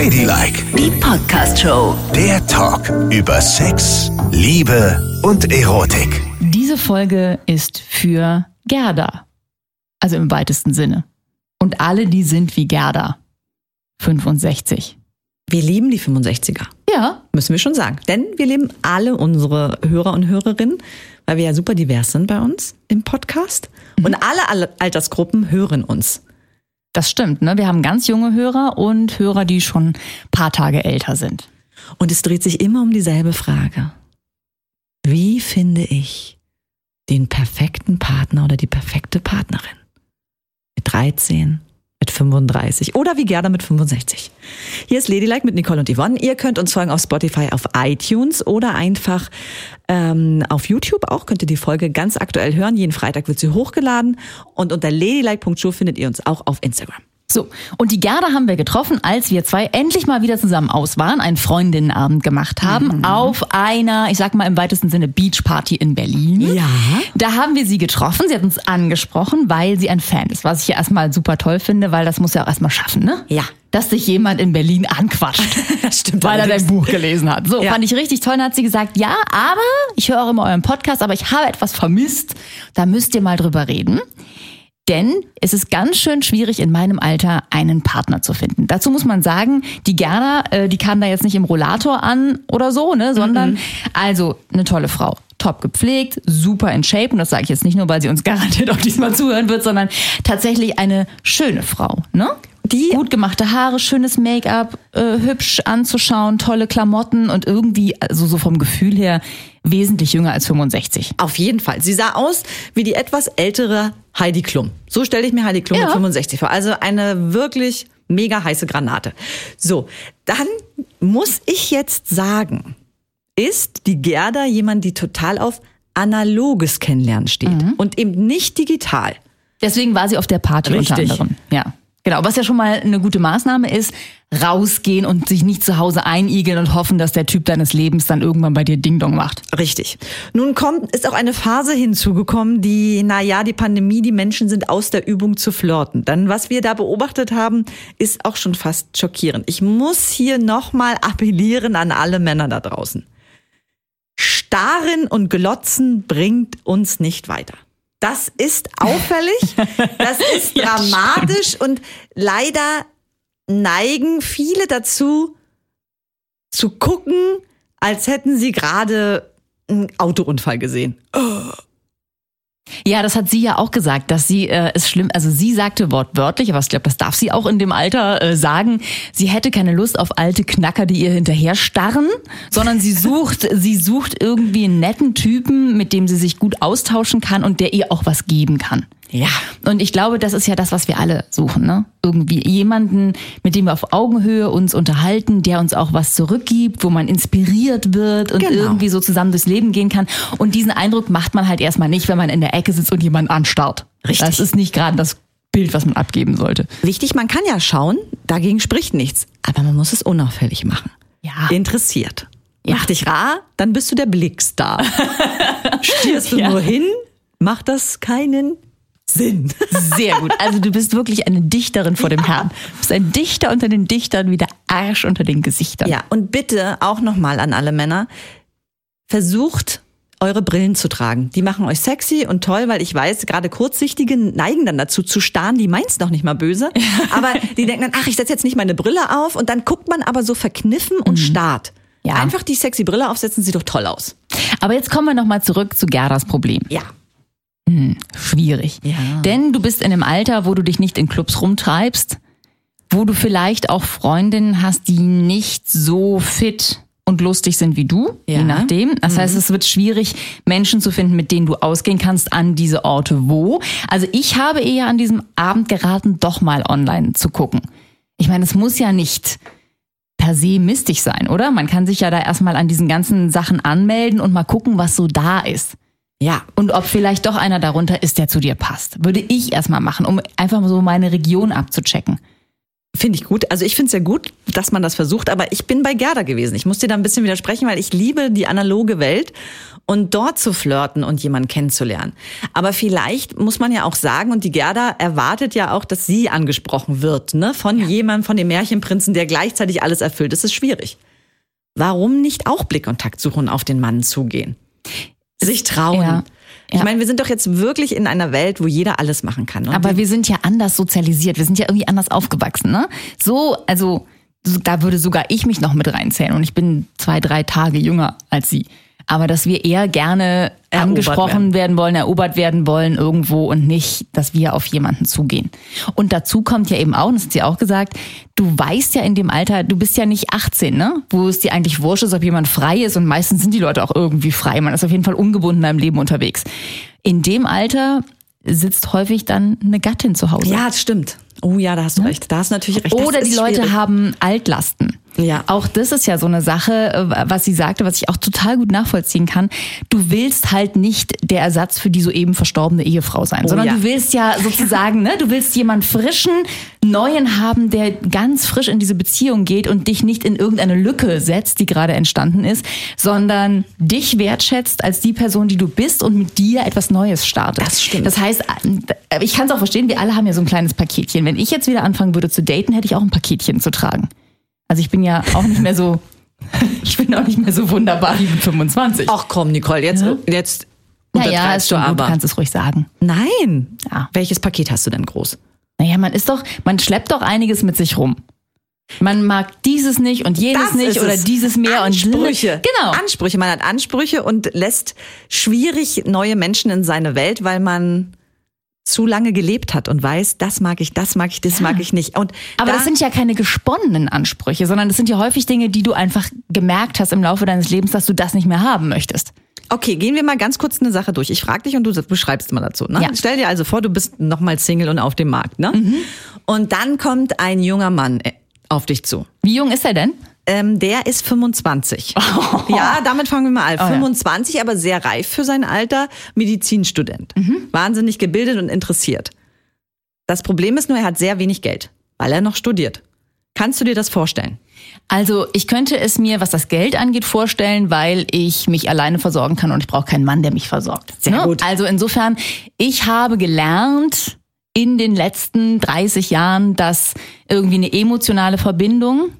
Ladylike, Die Podcast-Show. der Talk über Sex, Liebe und Erotik. Diese Folge ist für Gerda. Also im weitesten Sinne. Und alle, die sind wie Gerda. 65. Wir lieben die 65er. Ja, Müssen wir schon sagen. Denn wir lieben alle unsere Hörer und Hörerinnen, weil wir ja super divers sind bei uns im Podcast. Und alle, alle Altersgruppen hören uns. Das stimmt. Ne? Wir haben ganz junge Hörer und Hörer, die schon ein paar Tage älter sind. Und es dreht sich immer um dieselbe Frage. Wie finde ich den perfekten Partner oder die perfekte Partnerin? Mit 13, mit 35 oder wie Gerda mit 65. Hier ist Ladylike mit Nicole und Yvonne. Ihr könnt uns folgen auf Spotify, auf iTunes oder einfach ähm, auf YouTube auch. Könnt ihr die Folge ganz aktuell hören. Jeden Freitag wird sie hochgeladen. Und unter ladylike.show findet ihr uns auch auf Instagram. So, und die Gerda haben wir getroffen, als wir zwei endlich mal wieder zusammen aus waren, einen Freundinnenabend gemacht haben, auf einer, ich sag mal im weitesten Sinne, Beachparty in Berlin. Ja. Da haben wir sie getroffen, sie hat uns angesprochen, weil sie ein Fan ist, was ich ja erstmal super toll finde, weil das muss ja auch erstmal schaffen, ne? Ja. Dass sich jemand in Berlin anquatscht. Das stimmt Weil er dein. Buch gelesen hat. So, Ja. fand ich richtig toll. Dann hat sie gesagt, ja, aber ich höre auch immer euren Podcast, aber ich habe etwas vermisst. Da müsst ihr mal drüber reden. Denn es ist ganz schön schwierig in meinem Alter einen Partner zu finden. Dazu muss man sagen, die Gerda, äh, die kam da jetzt nicht im Rollator an oder so, ne, sondern also eine tolle Frau. Top gepflegt, super in Shape. Und das sage ich jetzt nicht nur, weil sie uns garantiert auch diesmal zuhören wird, sondern tatsächlich eine schöne Frau. Ne? Die- gut gemachte Haare, schönes Make-up, äh, hübsch anzuschauen, tolle Klamotten und irgendwie, also so vom Gefühl her, wesentlich jünger als 65. Auf jeden Fall. Sie sah aus wie die etwas ältere Heidi Klum. So stelle ich mir Heidi Klum Ja. mit 65 vor. Also eine wirklich mega heiße Granate. So, dann muss ich jetzt sagen, ist die Gerda jemand, die total auf analoges Kennenlernen steht und eben nicht digital. Deswegen war sie auf der Party Richtig. unter anderem. Ja. Genau, was ja schon mal eine gute Maßnahme ist, rausgehen und sich nicht zu Hause einigeln und hoffen, dass der Typ deines Lebens dann irgendwann bei dir Ding-Dong macht. Richtig. Nun kommt, ist auch eine Phase hinzugekommen, die, na ja, die Pandemie, die Menschen sind aus der Übung zu flirten. Dann, was wir da beobachtet haben, ist auch schon fast schockierend. Ich muss hier nochmal appellieren an alle Männer da draußen. Starren und Glotzen bringt uns nicht weiter. Das ist auffällig, das ist Ja, dramatisch und leider neigen viele dazu, zu gucken, als hätten sie gerade einen Autounfall gesehen. Ja, das hat sie ja auch gesagt, dass sie äh, es schlimm, also sie sagte wortwörtlich, aber ich glaube, das darf sie auch in dem Alter äh, sagen, sie hätte keine Lust auf alte Knacker, die ihr hinterher starren, sondern sie sucht, sie sucht irgendwie einen netten Typen, mit dem sie sich gut austauschen kann und der ihr auch was geben kann. Ja. Und ich glaube, das ist ja das, was wir alle suchen, ne? Irgendwie jemanden, mit dem wir auf Augenhöhe uns unterhalten, der uns auch was zurückgibt, wo man inspiriert wird und Genau. irgendwie so zusammen durchs Leben gehen kann. Und diesen Eindruck macht man halt erstmal nicht, wenn man in der Ecke sitzt und jemanden anstarrt. Richtig. Das ist nicht gerade das Bild, was man abgeben sollte. Wichtig, man kann ja schauen, dagegen spricht nichts. Aber man muss es unauffällig machen. Ja. Interessiert. Ja. Mach dich rar, dann bist du der Blickstar. Stierst du Ja. nur hin, macht das keinen Sinn. Sehr gut. Also du bist wirklich eine Dichterin vor dem Herrn. Du bist ein Dichter unter den Dichtern wie der Arsch unter den Gesichtern. Ja, und bitte auch nochmal an alle Männer, versucht eure Brillen zu tragen. Die machen euch sexy und toll, weil ich weiß, gerade Kurzsichtige neigen dann dazu zu starren, die meint's noch nicht mal böse, aber die denken dann, ach, ich setze jetzt nicht meine Brille auf und dann guckt man aber so verkniffen und starrt. Ja. Einfach die sexy Brille aufsetzen, sieht doch toll aus. Aber jetzt kommen wir nochmal zurück zu Gerdas Problem. Ja. Schwierig. Ja. Denn du bist in einem Alter, wo du dich nicht in Clubs rumtreibst, wo du vielleicht auch Freundinnen hast, die nicht so fit und lustig sind wie du, Ja. je nachdem. Das heißt, es wird schwierig, Menschen zu finden, mit denen du ausgehen kannst an diese Orte wo. Also ich habe eher an diesem Abend geraten, doch mal online zu gucken. Ich meine, es muss ja nicht per se mistig sein, oder? Man kann sich ja da erstmal an diesen ganzen Sachen anmelden und mal gucken, was so da ist. Ja. Und ob vielleicht doch einer darunter ist, der zu dir passt. Würde ich erstmal machen, um einfach so meine Region abzuchecken. Finde ich gut. Also ich finde es ja gut, dass man das versucht, aber ich bin bei Gerda gewesen. Ich muss dir da ein bisschen widersprechen, weil ich liebe die analoge Welt und dort zu flirten und jemanden kennenzulernen. Aber vielleicht muss man ja auch sagen, und die Gerda erwartet ja auch, dass sie angesprochen wird, ne? Von ja. jemandem, von dem Märchenprinzen, der gleichzeitig alles erfüllt. Das ist schwierig. Warum nicht auch Blickkontakt suchen und auf den Mann zugehen? Sich trauen. Ja. Ich ja. meine, wir sind doch jetzt wirklich in einer Welt, wo jeder alles machen kann. Ne? Aber wir sind ja anders sozialisiert. Wir sind ja irgendwie anders aufgewachsen. Ne? So, also da würde sogar ich mich noch mit reinzählen. Und ich bin zwei, drei Tage jünger als Sie aber dass wir eher gerne erobert angesprochen werden. werden. wollen, erobert werden wollen irgendwo und nicht, dass wir auf jemanden zugehen. Und dazu kommt ja eben auch, das hat sie auch gesagt, du weißt ja in dem Alter, du bist ja nicht 18, ne? Wo es dir eigentlich wurscht ist, ob jemand frei ist und meistens sind die Leute auch irgendwie frei. Man ist auf jeden Fall ungebunden im Leben unterwegs. In dem Alter sitzt häufig dann eine Gattin zu Hause. Ja, das stimmt. Oh ja, da hast du recht. Da hast du natürlich recht. Oder die Leute schwierig. haben Altlasten. Ja. Auch das ist ja so eine Sache, äh, was sie sagte, was ich auch total gut nachvollziehen kann. Du willst halt nicht der Ersatz für die soeben verstorbene Ehefrau sein, oh, sondern ja. du willst ja sozusagen, ne, du willst jemand frischen, neuen haben, der ganz frisch in diese Beziehung geht und dich nicht in irgendeine Lücke setzt, die gerade entstanden ist, sondern dich wertschätzt als die Person, die du bist und mit dir etwas Neues startet. Das stimmt. Das heißt, äh, ich kann es auch verstehen, wir alle haben ja so ein kleines Paketchen. Wenn ich jetzt wieder anfangen würde zu daten, hätte ich auch ein Paketchen zu tragen. Also ich bin ja auch nicht mehr so, ich bin auch nicht mehr so wunderbar wie mit 25. Ach komm, Nicole, jetzt, ja. jetzt naja, ist du aber. Du kannst es ruhig sagen. Nein. Ja. Welches Paket hast du denn groß? Naja, man ist doch, man schleppt doch einiges mit sich rum. Man mag dieses nicht und jenes das nicht oder dieses mehr Ansprüche. und genau. Ansprüche. Man hat Ansprüche und lässt schwierig neue Menschen in seine Welt, weil man zu lange gelebt hat und weiß, das mag ich, das mag ich, das ja. mag ich nicht. Und Aber da das sind ja keine gesponnenen Ansprüche, sondern das sind ja häufig Dinge, die du einfach gemerkt hast im Laufe deines Lebens, dass du das nicht mehr haben möchtest. Okay, gehen wir mal ganz kurz eine Sache durch. Ich frage dich und du beschreibst mal dazu. Ne? Ja. Stell dir also vor, du bist nochmal Single und auf dem Markt. Ne? Mhm. Und dann kommt ein junger Mann äh, auf dich zu. Wie jung ist er denn? Ähm, der ist 25. Oh. Ja, damit fangen wir mal an. Oh, 25, ja. aber sehr reif für sein Alter, Medizinstudent. Mhm. Wahnsinnig gebildet und interessiert. Das Problem ist nur, er hat sehr wenig Geld, weil er noch studiert. Kannst du dir das vorstellen? Also ich könnte es mir, was das Geld angeht, vorstellen, weil ich mich alleine versorgen kann und ich brauche keinen Mann, der mich versorgt. Sehr ne? gut. Also insofern, ich habe gelernt in den letzten 30 Jahren, dass irgendwie eine emotionale Verbindung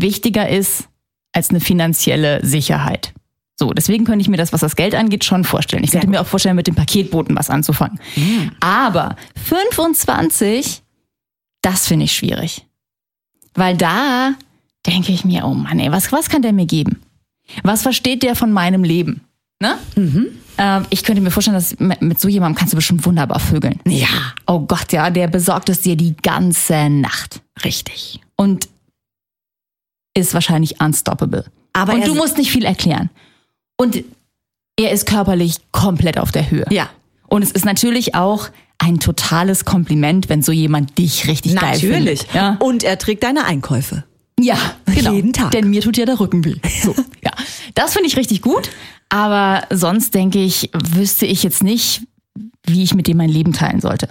wichtiger ist als eine finanzielle Sicherheit. So, deswegen könnte ich mir das, was das Geld angeht, schon vorstellen. Ich könnte mir auch vorstellen, mit dem Paketboten was anzufangen. Mhm. Aber 25, das finde ich schwierig. Weil da denke ich mir, oh Mann, ey, was, was kann der mir geben? Was versteht der von meinem Leben? Ne? Mhm. Ähm, ich könnte mir vorstellen, dass mit so jemandem kannst du bestimmt wunderbar vögeln. Ja. Oh Gott, ja, der besorgt es dir die ganze Nacht. Richtig. Und ist wahrscheinlich unstoppable. Aber und du musst nicht viel erklären. Und er ist körperlich komplett auf der Höhe. Ja. Und es ist natürlich auch ein totales Kompliment, wenn so jemand dich richtig natürlich. geil findet. Natürlich. Ja? Und er trägt deine Einkäufe. Ja, genau. Jeden Tag. Denn mir tut ja der Rücken weh. So, ja. Das finde ich richtig gut. Aber sonst denke ich, wüsste ich jetzt nicht, wie ich mit dem mein Leben teilen sollte.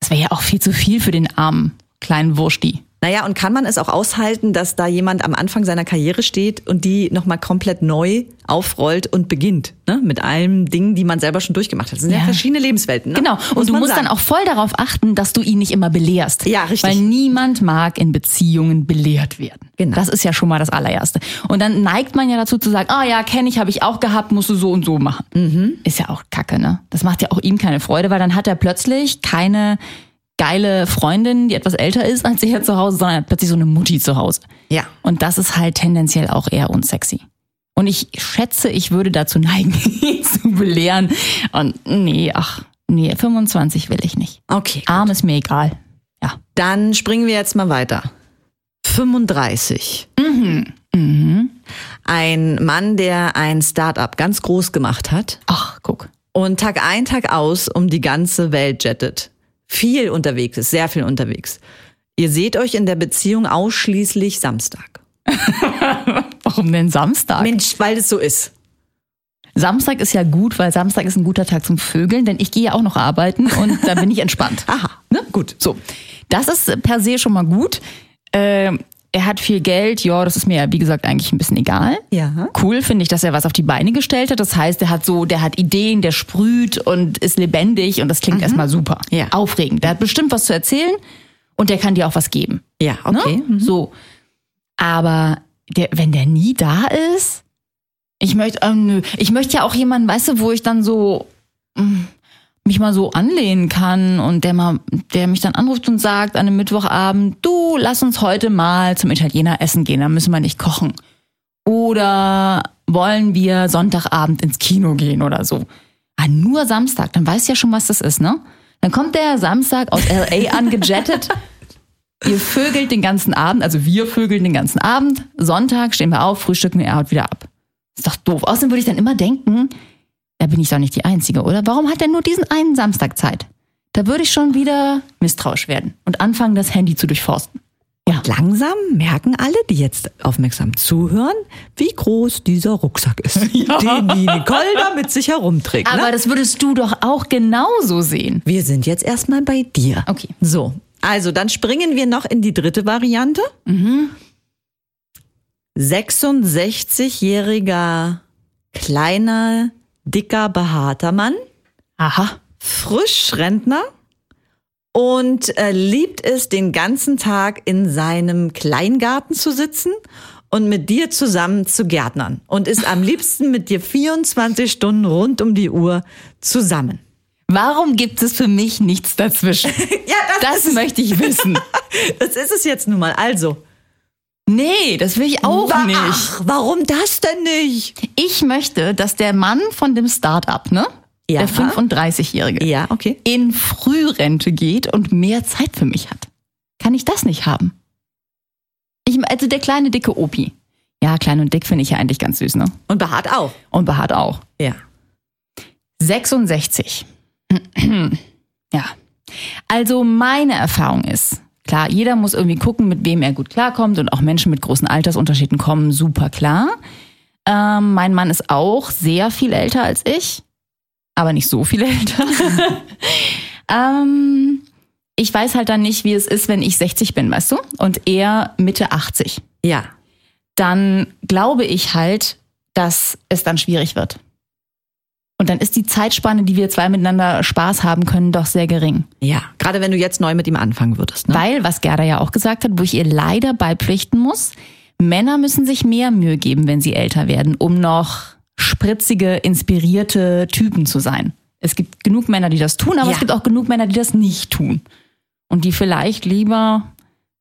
Das wäre ja auch viel zu viel für den armen kleinen Wursti. Naja, und kann man es auch aushalten, dass da jemand am Anfang seiner Karriere steht und die nochmal komplett neu aufrollt und beginnt, ne? Mit allen Dingen, die man selber schon durchgemacht hat. Das sind ja, ja verschiedene Lebenswelten. Ne? Genau. und du musst sagen. dann auch voll darauf achten, dass du ihn nicht immer belehrst. Ja, richtig. Weil niemand mag in Beziehungen belehrt werden. Genau. Das ist ja schon mal das allererste. Und dann neigt man ja dazu zu sagen, ah oh ja, kenne ich, habe ich auch gehabt, musst du so und so machen. Mhm. Ist ja auch Kacke, ne? Das macht ja auch ihm keine Freude, weil dann hat er plötzlich keine geile Freundin, die etwas älter ist als er zu Hause, sondern plötzlich so eine Mutti zu Hause. Ja. Und das ist halt tendenziell auch eher unsexy. Und ich schätze, ich würde dazu neigen, ihn zu belehren. Und nee, ach, nee, 25 will ich nicht. Okay. Gut. Arm ist mir egal. Ja. Dann springen wir jetzt mal weiter. 35. Mhm. Mhm. Ein Mann, der ein Startup ganz groß gemacht hat. Ach, guck. Und Tag ein, Tag aus um die ganze Welt jettet viel unterwegs ist, sehr viel unterwegs. Ihr seht euch in der Beziehung ausschließlich Samstag. Warum denn Samstag? Mensch, weil es so ist. Samstag ist ja gut, weil Samstag ist ein guter Tag zum Vögeln, denn ich gehe ja auch noch arbeiten und dann bin ich entspannt. Aha, ne? gut. So. Das ist per se schon mal gut. Er hat viel Geld, ja, das ist mir ja, wie gesagt, eigentlich ein bisschen egal. Ja. Cool finde ich, dass er was auf die Beine gestellt hat. Das heißt, er hat so, der hat Ideen, der sprüht und ist lebendig und das klingt erstmal super. Mhm. Ja. Aufregend. Der hat bestimmt was zu erzählen und der kann dir auch was geben. Ja, okay. Ne? So. Aber der, wenn der nie da ist, ich möchte, ähm, nö. ich möchte ja auch jemanden, weißt du, wo ich dann so mm, mich mal so anlehnen kann und der mal, der mich dann anruft und sagt an einem Mittwochabend, du, lass uns heute mal zum Italiener essen gehen, da müssen wir nicht kochen. Oder wollen wir Sonntagabend ins Kino gehen oder so. Ah, nur Samstag, dann weißt du ja schon, was das ist, ne? Dann kommt der Samstag aus LA angejettet. Ihr vögelt den ganzen Abend, also wir vögeln den ganzen Abend. Sonntag stehen wir auf, frühstücken, er haut wieder ab. Ist doch doof. Außerdem würde ich dann immer denken, da bin ich doch nicht die Einzige, oder? Warum hat er nur diesen einen Samstag Zeit? Da würde ich schon wieder misstrauisch werden und anfangen, das Handy zu durchforsten. Ja. Langsam merken alle, die jetzt aufmerksam zuhören, wie groß dieser Rucksack ist, den die Nicole da mit sich herumträgt. Aber ne? das würdest du doch auch genauso sehen. Wir sind jetzt erstmal bei dir. Okay. So, also dann springen wir noch in die dritte Variante. 66-jähriger, kleiner, dicker, behaarter Mann, Aha. Frischrentner und äh, liebt es, den ganzen Tag in seinem Kleingarten zu sitzen und mit dir zusammen zu gärtnern und ist am liebsten mit dir 24 Stunden rund um die Uhr zusammen. Warum gibt es für mich nichts dazwischen? Ja, Das möchte ich wissen. das ist es jetzt nun mal. Also. Nee, das will ich auch Wa- nicht. Ach, warum das denn nicht? Ich möchte, dass der Mann von dem Start-up, ne? Ja. Der 35-Jährige. Ja, okay. in Frührente geht und mehr Zeit für mich hat. Kann ich das nicht haben? Ich, also der kleine dicke Opi. Ja, klein und dick finde ich ja eigentlich ganz süß, ne? Und behaart auch. Und behaart auch. Ja. 66. ja. Also meine Erfahrung ist, klar, jeder muss irgendwie gucken, mit wem er gut klarkommt und auch Menschen mit großen Altersunterschieden kommen super klar. Ähm, mein Mann ist auch sehr viel älter als ich, aber nicht so viel älter. ähm, ich weiß halt dann nicht, wie es ist, wenn ich 60 bin, weißt du? Und er Mitte 80. Ja. Dann glaube ich halt, dass es dann schwierig wird. Und dann ist die Zeitspanne, die wir zwei miteinander Spaß haben können, doch sehr gering. Ja. Gerade wenn du jetzt neu mit ihm anfangen würdest. Ne? Weil, was Gerda ja auch gesagt hat, wo ich ihr leider beipflichten muss, Männer müssen sich mehr Mühe geben, wenn sie älter werden, um noch spritzige, inspirierte Typen zu sein. Es gibt genug Männer, die das tun, aber Ja. es gibt auch genug Männer, die das nicht tun. Und die vielleicht lieber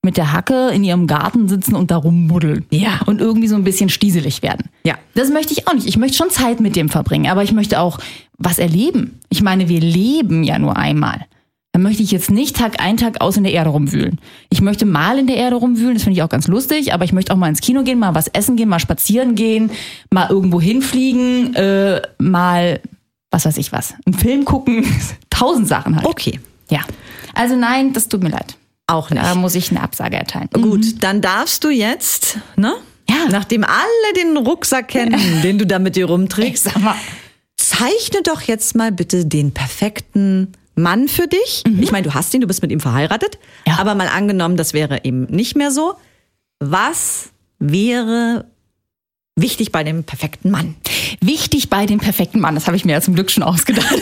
mit der Hacke in ihrem Garten sitzen und da rumbuddeln. Ja. Und irgendwie so ein bisschen stieselig werden. Ja. Das möchte ich auch nicht. Ich möchte schon Zeit mit dem verbringen, aber ich möchte auch was erleben. Ich meine, wir leben ja nur einmal. Dann möchte ich jetzt nicht Tag ein, Tag aus in der Erde rumwühlen. Ich möchte mal in der Erde rumwühlen, das finde ich auch ganz lustig, aber ich möchte auch mal ins Kino gehen, mal was essen gehen, mal spazieren gehen, mal irgendwo hinfliegen, äh, mal, was weiß ich was, einen Film gucken, tausend Sachen halt. Okay. Ja. Also nein, das tut mir leid. Auch nicht. Da muss ich eine Absage erteilen. Gut, dann darfst du jetzt, ne? Ja. Nachdem alle den Rucksack kennen, den du da mit dir rumträgst, mal, zeichne doch jetzt mal bitte den perfekten Mann für dich. Ich meine, du hast ihn, du bist mit ihm verheiratet. Mhm. Ja. Aber mal angenommen, das wäre eben nicht mehr so. Was wäre wichtig bei dem perfekten Mann? Wichtig bei dem perfekten Mann, das habe ich mir ja zum Glück schon ausgedacht.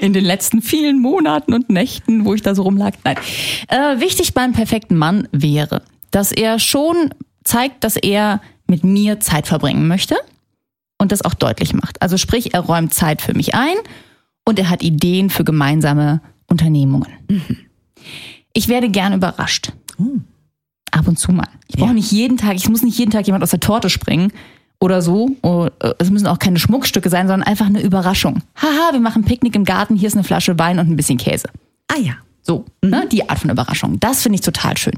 In den letzten vielen Monaten und Nächten, wo ich da so rumlag. Nein. Äh, wichtig beim perfekten Mann wäre, dass er schon zeigt, dass er mit mir Zeit verbringen möchte und das auch deutlich macht. Also sprich, er räumt Zeit für mich ein und er hat Ideen für gemeinsame Unternehmungen. Ich werde gern überrascht. Ab und zu mal. Ich brauche Ja. nicht jeden Tag, ich muss nicht jeden Tag jemand aus der Torte springen oder so. Oh, äh, Es müssen auch keine Schmuckstücke sein, sondern einfach eine Überraschung. Haha, wir machen Picknick im Garten, hier ist eine Flasche Wein und ein bisschen Käse. Ah ja. So, ne, die Art von Überraschung. Das finde ich total schön.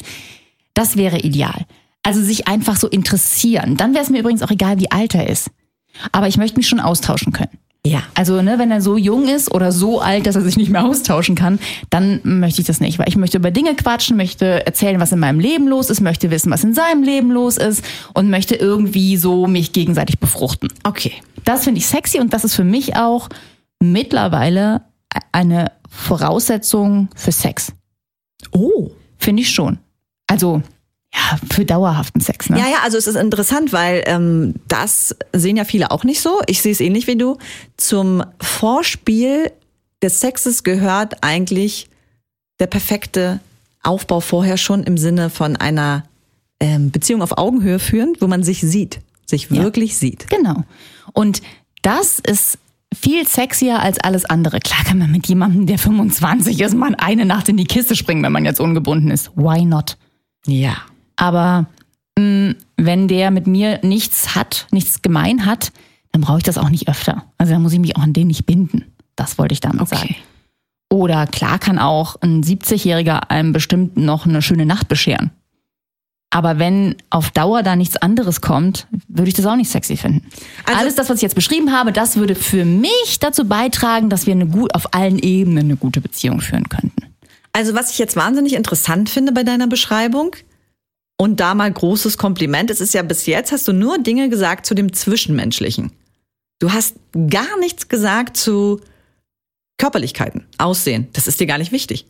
Das wäre ideal. Also sich einfach so interessieren. Dann wäre es mir übrigens auch egal, wie alt er ist. Aber ich möchte mich schon austauschen können. Ja. Also, ne, wenn er so jung ist oder so alt, dass er sich nicht mehr austauschen kann, dann möchte ich das nicht, weil ich möchte über Dinge quatschen, möchte erzählen, was in meinem Leben los ist, möchte wissen, was in seinem Leben los ist und möchte irgendwie so mich gegenseitig befruchten. Okay. Das finde ich sexy und das ist für mich auch mittlerweile eine Voraussetzung für Sex. Oh. Finde ich schon. Also, ja, für dauerhaften Sex, ne? Ja, ja, also es ist interessant, weil ähm, das sehen ja viele auch nicht so. Ich sehe es ähnlich wie du. Zum Vorspiel des Sexes gehört eigentlich der perfekte Aufbau vorher schon im Sinne von einer ähm, Beziehung auf Augenhöhe führen, wo man sich sieht, sich Ja. wirklich sieht. Genau. Und das ist viel sexier als alles andere. Klar kann man mit jemandem, der 25 ist, mal eine Nacht in die Kiste springen, wenn man jetzt ungebunden ist. Why not? Ja. Aber mh, wenn der mit mir nichts hat, nichts gemein hat, dann brauche ich das auch nicht öfter. Also dann muss ich mich auch an den nicht binden. Das wollte ich damit Okay. sagen. Oder klar kann auch ein 70-Jähriger einem bestimmt noch eine schöne Nacht bescheren. Aber wenn auf Dauer da nichts anderes kommt, würde ich das auch nicht sexy finden. Also- Alles das, was ich jetzt beschrieben habe, das würde für mich dazu beitragen, dass wir eine gut, auf allen Ebenen eine gute Beziehung führen könnten. Also was ich jetzt wahnsinnig interessant finde bei deiner Beschreibung und da mal großes Kompliment, es ist ja bis jetzt hast du nur Dinge gesagt zu dem Zwischenmenschlichen. Du hast gar nichts gesagt zu Körperlichkeiten, Aussehen. Das ist dir gar nicht wichtig.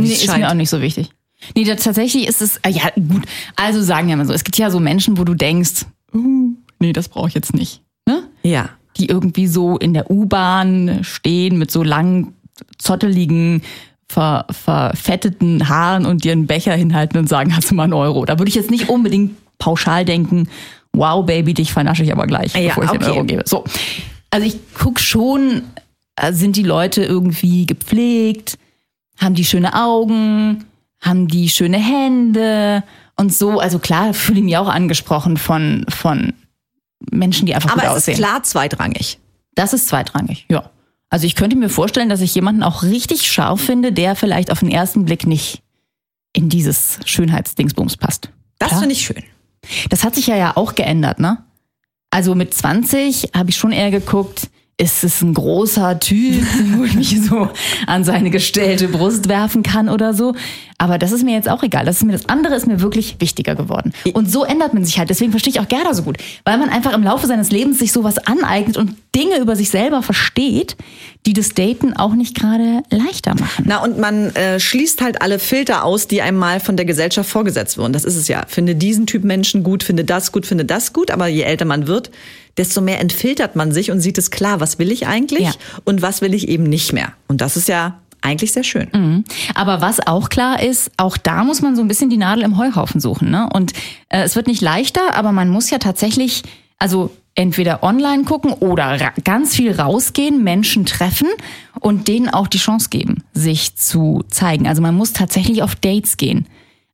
Nee, ist mir auch nicht so wichtig. Nee, das, tatsächlich ist es, äh, ja gut, also sagen wir mal so, es gibt ja so Menschen, wo du denkst, uh, nee, das brauche ich jetzt nicht. Ne? Ja. Die irgendwie so in der U-Bahn stehen mit so langen, zotteligen, ver, verfetteten Haaren und dir einen Becher hinhalten und sagen, hast du mal einen Euro. Da würde ich jetzt nicht unbedingt pauschal denken, wow, Baby, dich vernasche ich aber gleich, Ja, bevor ich dir okay. einen Euro gebe. So. Also ich guck schon, äh, sind die Leute irgendwie gepflegt, haben die schöne Augen, haben die schöne Hände und so. Also klar, fühle ich mich auch angesprochen von, von Menschen, die einfach Aber gut aussehen. ist klar zweitrangig. Das ist zweitrangig, ja. Also ich könnte mir vorstellen, dass ich jemanden auch richtig scharf finde, der vielleicht auf den ersten Blick nicht in dieses Schönheitsdingsbums passt. Das finde ich schön. Das hat sich ja ja auch geändert, ne? Also mit 20 habe ich schon eher geguckt, ist es ein großer Typ, wo ich mich so an seine gestellte Brust werfen kann oder so. Aber das ist mir jetzt auch egal. Das, ist mir, das andere ist mir wirklich wichtiger geworden. Und so ändert man sich halt. Deswegen verstehe ich auch Gerda so gut. Weil man einfach im Laufe seines Lebens sich sowas aneignet und Dinge über sich selber versteht, die das Daten auch nicht gerade leichter machen. Na, und man äh, schließt halt alle Filter aus, die einem mal von der Gesellschaft vorgesetzt wurden. Das ist es ja. Finde diesen Typ Menschen gut, finde das gut, finde das gut. Aber je älter man wird, desto mehr entfiltert man sich und sieht es klar, was will ich eigentlich Ja. und was will ich eben nicht mehr. Und das ist ja eigentlich sehr schön. Aber was auch klar ist, auch da muss man so ein bisschen die Nadel im Heuhaufen suchen. Ne? Und äh, es wird nicht leichter, aber man muss ja tatsächlich, also entweder online gucken oder ganz viel rausgehen, Menschen treffen und denen auch die Chance geben, sich zu zeigen. Also man muss tatsächlich auf Dates gehen.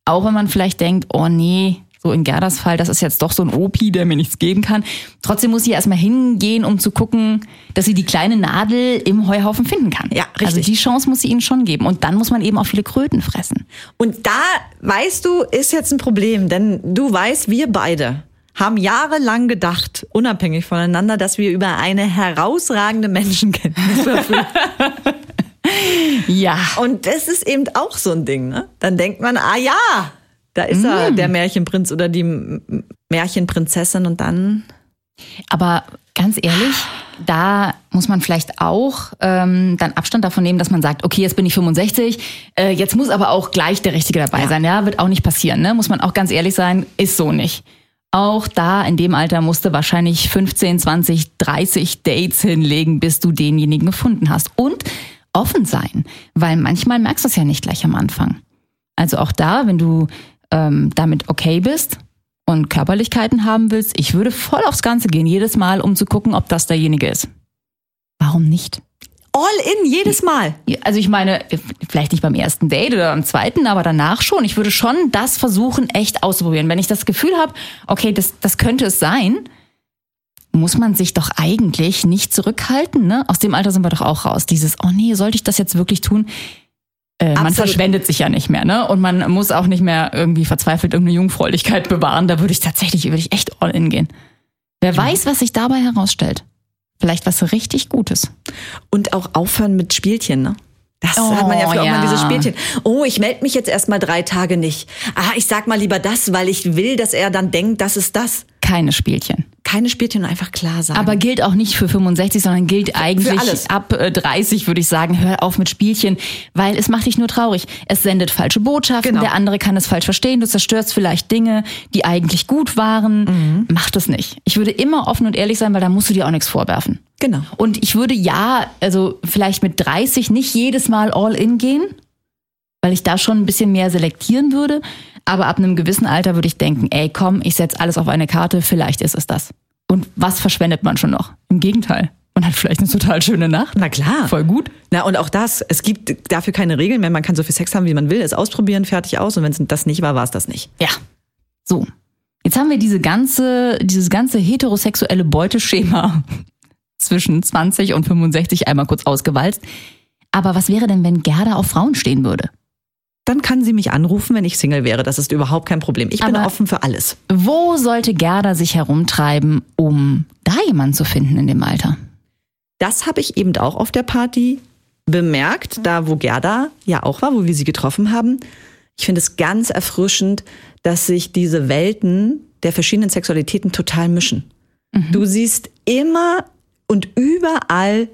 Auch wenn man vielleicht denkt, oh nee, so in Gerdas Fall, das ist jetzt doch so ein Opi, der mir nichts geben kann. Trotzdem muss sie erstmal hingehen, um zu gucken, dass sie die kleine Nadel im Heuhaufen finden kann. Ja, richtig. Also die Chance muss sie ihnen schon geben. Und dann muss man eben auch viele Kröten fressen. Und da, weißt du, ist jetzt ein Problem, denn du weißt, wir beide haben jahrelang gedacht, unabhängig voneinander, dass wir über eine herausragende Menschenkenntnis verfügen. Ja. Und das ist eben auch so ein Ding, ne? Dann denkt man, ah ja, da ist er, der Märchenprinz oder die Märchenprinzessin und dann. Aber ganz ehrlich, da muss man vielleicht auch ähm, dann Abstand davon nehmen, dass man sagt, okay, jetzt bin ich 65, äh, jetzt muss aber auch gleich der Richtige dabei sein. Ja, wird auch nicht passieren, ne? Muss man auch ganz ehrlich sein, ist so nicht. Auch da in dem Alter musste wahrscheinlich 15, 20, 30 Dates hinlegen, bis du denjenigen gefunden hast. Und offen sein, weil manchmal merkst du es ja nicht gleich am Anfang. Also auch da, wenn du ähm, damit okay bist und Körperlichkeiten haben willst, ich würde voll aufs Ganze gehen, jedes Mal, um zu gucken, ob das derjenige ist. Warum nicht? All in, jedes Mal. Also ich meine, vielleicht nicht beim ersten Date oder beim zweiten, aber danach schon. Ich würde schon das versuchen, echt auszuprobieren. Wenn ich das Gefühl habe, okay, das, das könnte es sein, muss man sich doch eigentlich nicht zurückhalten. Ne? Aus dem Alter sind wir doch auch raus. Dieses, oh nee, sollte ich das jetzt wirklich tun? Äh, man verschwendet sich ja nicht mehr, ne? Und man muss auch nicht mehr irgendwie verzweifelt irgendeine Jungfräulichkeit bewahren. Da würde ich tatsächlich, würde ich echt all in gehen. Wer weiß, was sich dabei herausstellt. Vielleicht was richtig Gutes. Und auch aufhören mit Spielchen, ne? Das Oh, hat man ja früher auch ja. mal diese Spielchen. Oh, ich melde mich jetzt erstmal drei Tage nicht. Ah, ich sag mal lieber das, weil ich will, dass er dann denkt, das ist das. Keine Spielchen. keine Spielchen und einfach klar sagen. Aber gilt auch nicht für 65, sondern gilt eigentlich alles. ab äh, 30, würde ich sagen. Hör auf mit Spielchen, weil es macht dich nur traurig. Es sendet falsche Botschaften, Genau. der andere kann es falsch verstehen, du zerstörst vielleicht Dinge, die eigentlich gut waren. Mhm. Mach das nicht. Ich würde immer offen und ehrlich sein, weil da musst du dir auch nichts vorwerfen. Genau. Und ich würde ja, also vielleicht mit 30 nicht jedes Mal all in gehen, weil ich da schon ein bisschen mehr selektieren würde. Aber ab einem gewissen Alter würde ich denken, ey, komm, ich setze alles auf eine Karte, vielleicht ist es das. Und was verschwendet man schon noch? Im Gegenteil. Man hat vielleicht eine total schöne Nacht. Na klar. Voll gut. Na, und auch das, es gibt dafür keine Regeln mehr. Man kann so viel Sex haben, wie man will, es ausprobieren, fertig aus. Und wenn es das nicht war, war es das nicht. Ja. So. Jetzt haben wir diese ganze, dieses ganze heterosexuelle Beuteschema zwischen 20 und 65 einmal kurz ausgewalzt. Aber was wäre denn, wenn Gerda auf Frauen stehen würde? Dann kann sie mich anrufen, wenn ich Single wäre. Das ist überhaupt kein Problem. Ich bin Aber- offen für alles. Wo sollte Gerda sich herumtreiben, um da jemanden zu finden in dem Alter? Das habe ich eben auch auf der Party bemerkt, da wo Gerda ja auch war, wo wir sie getroffen haben. Ich finde es ganz erfrischend, dass sich diese Welten der verschiedenen Sexualitäten total mischen. Du siehst immer und überall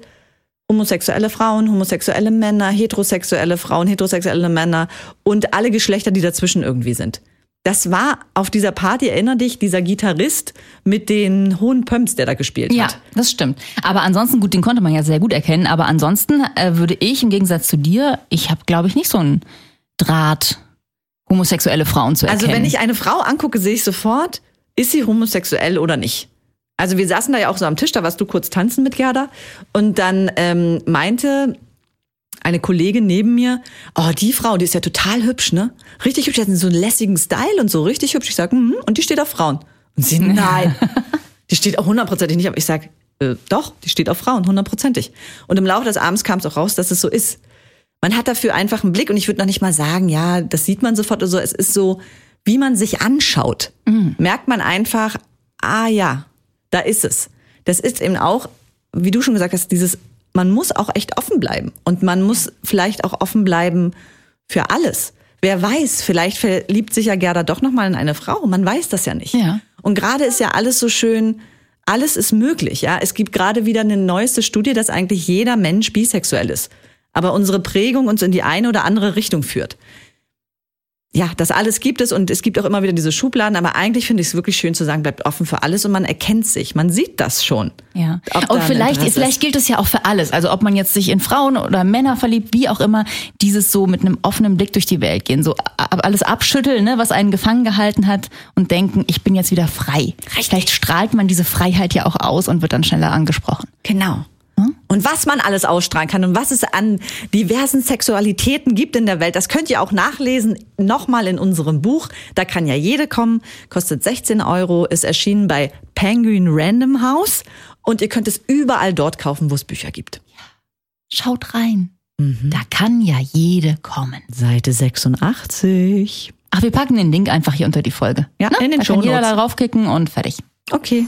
homosexuelle Frauen, homosexuelle Männer, heterosexuelle Frauen, heterosexuelle Männer und alle Geschlechter, die dazwischen irgendwie sind. Das war auf dieser Party, erinner dich, dieser Gitarrist mit den hohen Pumps, der da gespielt Ja, hat. das stimmt. Aber ansonsten, gut, den konnte man ja sehr gut erkennen. Aber ansonsten äh, würde ich im Gegensatz zu dir, ich habe, glaube ich, nicht so einen Draht, homosexuelle Frauen zu erkennen. Also wenn ich eine Frau angucke, sehe ich sofort, ist sie homosexuell oder nicht. Also wir saßen da ja auch so am Tisch, da warst du kurz tanzen mit Gerda und dann ähm, meinte eine Kollegin neben mir, oh, die Frau, die ist ja total hübsch, ne? Richtig hübsch, die hat so einen lässigen Style und so, richtig hübsch. Ich sag, mhm, und die steht auf Frauen. Und sie, nein, die steht auch hundertprozentig nicht auf. Ich sag, äh, doch, die steht auf Frauen, hundertprozentig. Und im Laufe des Abends kam es auch raus, dass es so ist. Man hat dafür einfach einen Blick und ich würde noch nicht mal sagen, ja, das sieht man sofort oder so. Es ist so, wie man sich anschaut, merkt man einfach, ah ja, da ist es. Das ist eben auch, wie du schon gesagt hast, dieses, man muss auch echt offen bleiben und man muss vielleicht auch offen bleiben für alles. Wer weiß, vielleicht verliebt sich ja Gerda doch noch mal in eine Frau. Man weiß das ja nicht. Ja. Und gerade ist ja alles so schön, alles ist möglich. Ja, es gibt gerade wieder eine neueste Studie, dass eigentlich jeder Mensch bisexuell ist, aber unsere Prägung uns in die eine oder andere Richtung führt. Ja, das alles gibt es und es gibt auch immer wieder diese Schubladen, aber eigentlich finde ich es wirklich schön zu sagen, bleibt offen für alles und man erkennt sich, man sieht das schon. Ja. Und vielleicht, vielleicht gilt es ja auch für alles. Also ob man jetzt sich in Frauen oder Männer verliebt, wie auch immer, dieses so mit einem offenen Blick durch die Welt gehen, so alles abschütteln, ne, was einen gefangen gehalten hat und denken, ich bin jetzt wieder frei. Vielleicht strahlt man diese Freiheit ja auch aus und wird dann schneller angesprochen. Genau. Und was man alles ausstrahlen kann und was es an diversen Sexualitäten gibt in der Welt, das könnt ihr auch nachlesen, nochmal in unserem Buch. Da kann ja jede kommen, kostet 16 Euro, ist erschienen bei Penguin Random House und ihr könnt es überall dort kaufen, wo es Bücher gibt. Schaut rein. Da kann ja jede kommen. Seite 86. Ach, wir packen den Link einfach hier unter die Folge. Ja, in den da kann jeder da draufklicken und fertig. Okay.